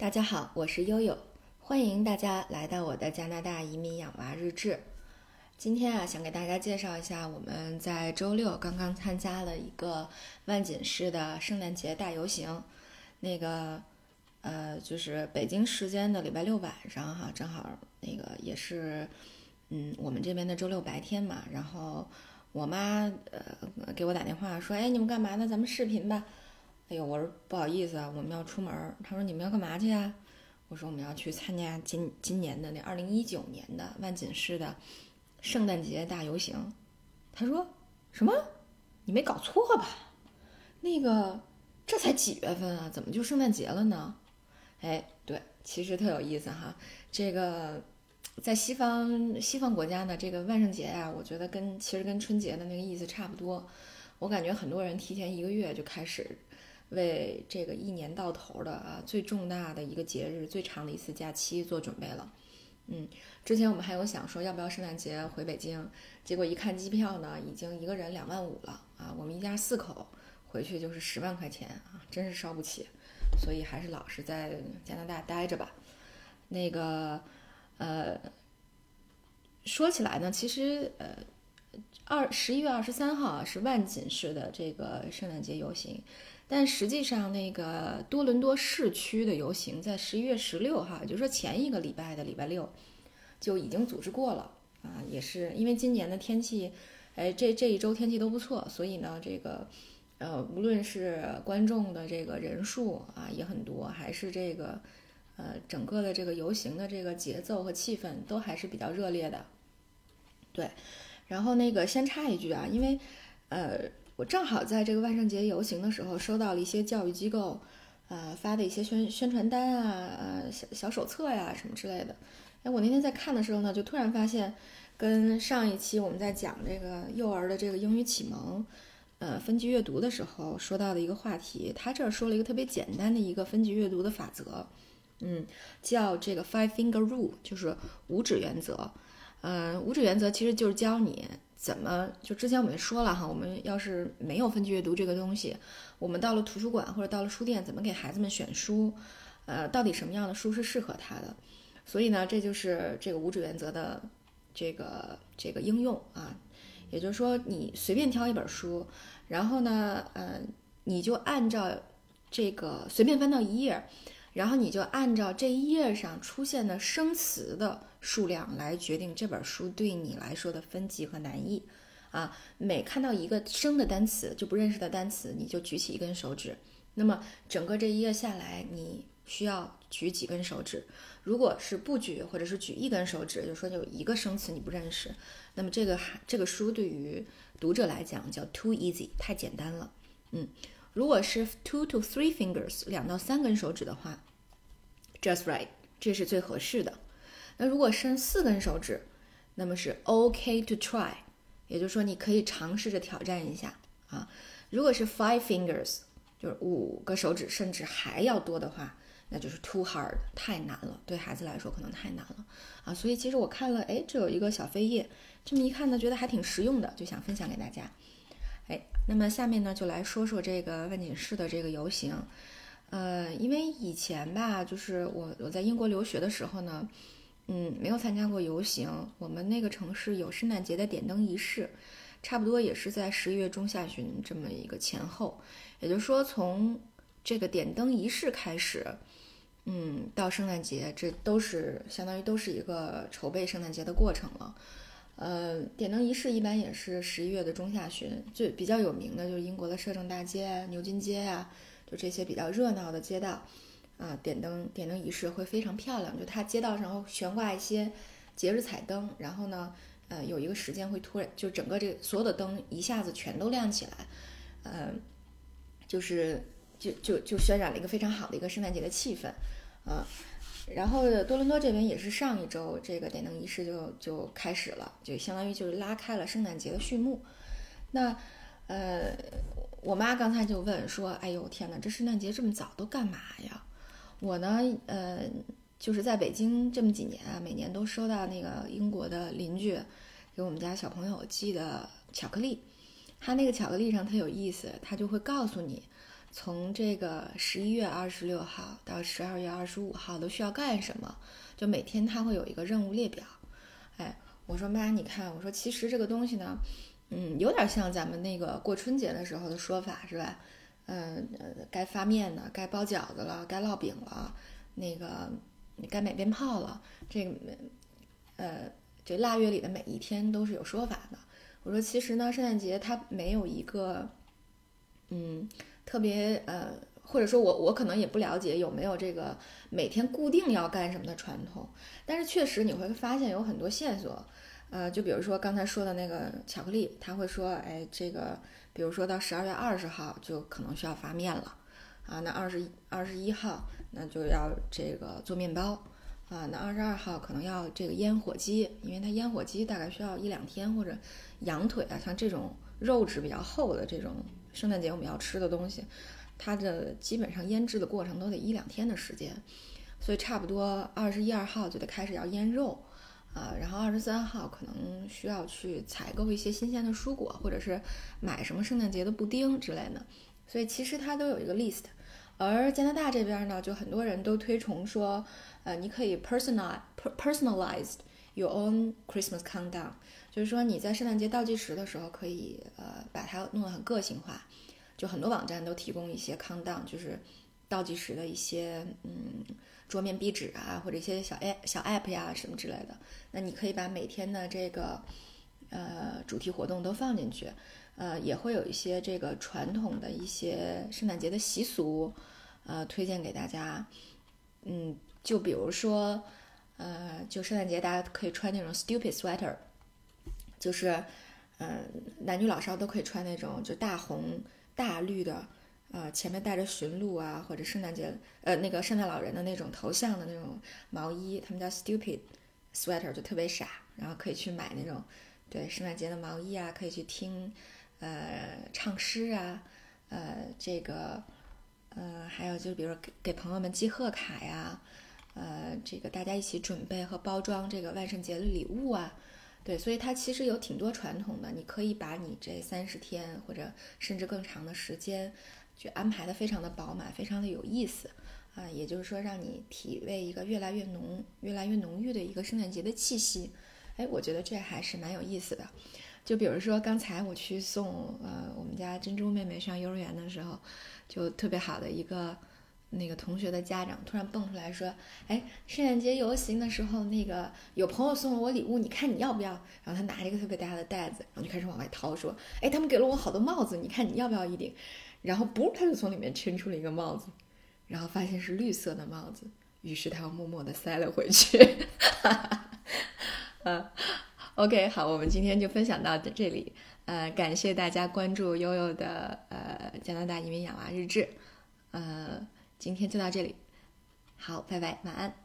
大家好，我是悠悠，欢迎大家来到我的加拿大移民养娃日志。今天啊，想给大家介绍一下我们在周六刚刚参加了一个万锦市的圣诞节大游行。那个呃，就是北京时间的礼拜六晚上哈，正好那个也是嗯我们这边的周六白天嘛。然后我妈呃给我打电话说：“哎，你们干嘛呢？咱们视频吧。”哎呦，我说不好意思啊，我们要出门。他说你们要干嘛去呀？我说我们要去参加今今年的那二零一九年的万锦市的圣诞节大游行。他说什么？你没搞错吧？那个这才几月份啊？怎么就圣诞节了呢？哎，对，其实特有意思哈。这个在西方西方国家呢，这个万圣节呀，我觉得跟其实跟春节的那个意思差不多。我感觉很多人提前一个月就开始。为这个一年到头的啊最重大的一个节日、最长的一次假期做准备了。嗯，之前我们还有想说要不要圣诞节回北京，结果一看机票呢，已经一个人两万五了啊！我们一家四口回去就是十万块钱啊，真是烧不起，所以还是老实在加拿大待着吧。那个呃，说起来呢，其实呃，二十一月二十三号啊是万锦市的这个圣诞节游行。但实际上，那个多伦多市区的游行在十一月十六号，也就是说前一个礼拜的礼拜六，就已经组织过了啊。也是因为今年的天气，哎，这这一周天气都不错，所以呢，这个呃，无论是观众的这个人数啊也很多，还是这个呃整个的这个游行的这个节奏和气氛都还是比较热烈的。对，然后那个先插一句啊，因为呃。我正好在这个万圣节游行的时候，收到了一些教育机构，呃发的一些宣宣传单啊，呃小小手册呀什么之类的。哎，我那天在看的时候呢，就突然发现，跟上一期我们在讲这个幼儿的这个英语启蒙，呃分级阅读的时候说到的一个话题，他这儿说了一个特别简单的一个分级阅读的法则，嗯，叫这个 Five Finger Rule，就是五指原则。嗯，五指原则其实就是教你。怎么？就之前我们说了哈，我们要是没有分级阅读这个东西，我们到了图书馆或者到了书店，怎么给孩子们选书？呃，到底什么样的书是适合他的？所以呢，这就是这个五指原则的这个这个应用啊。也就是说，你随便挑一本书，然后呢，呃，你就按照这个随便翻到一页。然后你就按照这一页上出现的生词的数量来决定这本书对你来说的分级和难易，啊，每看到一个生的单词就不认识的单词，你就举起一根手指。那么整个这一页下来，你需要举几根手指？如果是不举或者是举一根手指，就说有一个生词你不认识，那么这个这个书对于读者来讲叫 too easy，太简单了，嗯。如果是 two to three fingers 两到三根手指的话，just right 这是最合适的。那如果伸四根手指，那么是 OK to try，也就是说你可以尝试着挑战一下啊。如果是 five fingers 就是五个手指甚至还要多的话，那就是 too hard 太难了，对孩子来说可能太难了啊。所以其实我看了，哎，这有一个小扉页，这么一看呢，觉得还挺实用的，就想分享给大家。哎，那么下面呢，就来说说这个万锦市的这个游行。呃，因为以前吧，就是我我在英国留学的时候呢，嗯，没有参加过游行。我们那个城市有圣诞节的点灯仪式，差不多也是在十一月中下旬这么一个前后。也就是说，从这个点灯仪式开始，嗯，到圣诞节，这都是相当于都是一个筹备圣诞节的过程了。呃，点灯仪式一般也是十一月的中下旬，最比较有名的就是英国的摄政大街、牛津街呀，就这些比较热闹的街道，啊，点灯点灯仪式会非常漂亮，就它街道上会悬挂一些节日彩灯，然后呢，呃，有一个时间会突然就整个这所有的灯一下子全都亮起来，呃，就是就就就渲染了一个非常好的一个圣诞节的气氛，啊。然后多伦多这边也是上一周这个点灯仪式就就开始了，就相当于就是拉开了圣诞节的序幕。那呃，我妈刚才就问说：“哎呦天哪，这圣诞节这么早都干嘛呀？”我呢，呃，就是在北京这么几年啊，每年都收到那个英国的邻居给我们家小朋友寄的巧克力。他那个巧克力上特有意思，他就会告诉你从这个十一月二十六号到十二月二十五号都需要干什么，就每天他会有一个任务列表。哎，我说妈，你看，我说其实这个东西呢，嗯，有点像咱们那个过春节的时候的说法，是吧？嗯，该发面了，该包饺子了，该烙饼了，那个该买鞭炮了，这个，呃，这腊月里的每一天都是有说法的。我说，其实呢，圣诞节它没有一个，嗯，特别呃，或者说我我可能也不了解有没有这个每天固定要干什么的传统，但是确实你会发现有很多线索，呃，就比如说刚才说的那个巧克力，他会说，哎，这个。比如说到十二月二十号就可能需要发面了，啊，那二十二十一号那就要这个做面包，啊，那二十二号可能要这个腌火鸡，因为它腌火鸡大概需要一两天，或者羊腿啊，像这种肉质比较厚的这种圣诞节我们要吃的东西，它的基本上腌制的过程都得一两天的时间，所以差不多二十一二号就得开始要腌肉。啊，然后二十三号可能需要去采购一些新鲜的蔬果，或者是买什么圣诞节的布丁之类的，所以其实它都有一个 list。而加拿大这边呢，就很多人都推崇说，呃，你可以 personal personalized your own Christmas countdown，就是说你在圣诞节倒计时的时候，可以呃把它弄得很个性化。就很多网站都提供一些 countdown，就是倒计时的一些嗯。桌面壁纸啊，或者一些小 A 小 app 呀什么之类的，那你可以把每天的这个呃主题活动都放进去，呃，也会有一些这个传统的一些圣诞节的习俗，呃，推荐给大家。嗯，就比如说，呃，就圣诞节大家可以穿那种 stupid sweater，就是嗯男女老少都可以穿那种就大红大绿的。呃，前面带着驯鹿啊，或者圣诞节呃那个圣诞老人的那种头像的那种毛衣，他们叫 stupid sweater，就特别傻。然后可以去买那种对圣诞节的毛衣啊，可以去听呃唱诗啊，呃这个呃还有就是比如给给朋友们寄贺卡呀，呃这个大家一起准备和包装这个万圣节的礼物啊，对，所以它其实有挺多传统的，你可以把你这三十天或者甚至更长的时间。就安排的非常的饱满，非常的有意思，啊，也就是说让你体味一个越来越浓、越来越浓郁的一个圣诞节的气息，哎，我觉得这还是蛮有意思的。就比如说刚才我去送呃我们家珍珠妹妹上幼儿园的时候，就特别好的一个那个同学的家长突然蹦出来说，哎，圣诞节游行的时候那个有朋友送了我礼物，你看你要不要？然后他拿着一个特别大的袋子，然后就开始往外掏，说，哎，他们给了我好多帽子，你看你要不要一顶？然后不，他就从里面抻出了一个帽子，然后发现是绿色的帽子，于是他又默默地塞了回去。哈 哈嗯，OK，好，我们今天就分享到这里。呃，感谢大家关注悠悠的呃加拿大移民养娃日志。呃，今天就到这里，好，拜拜，晚安。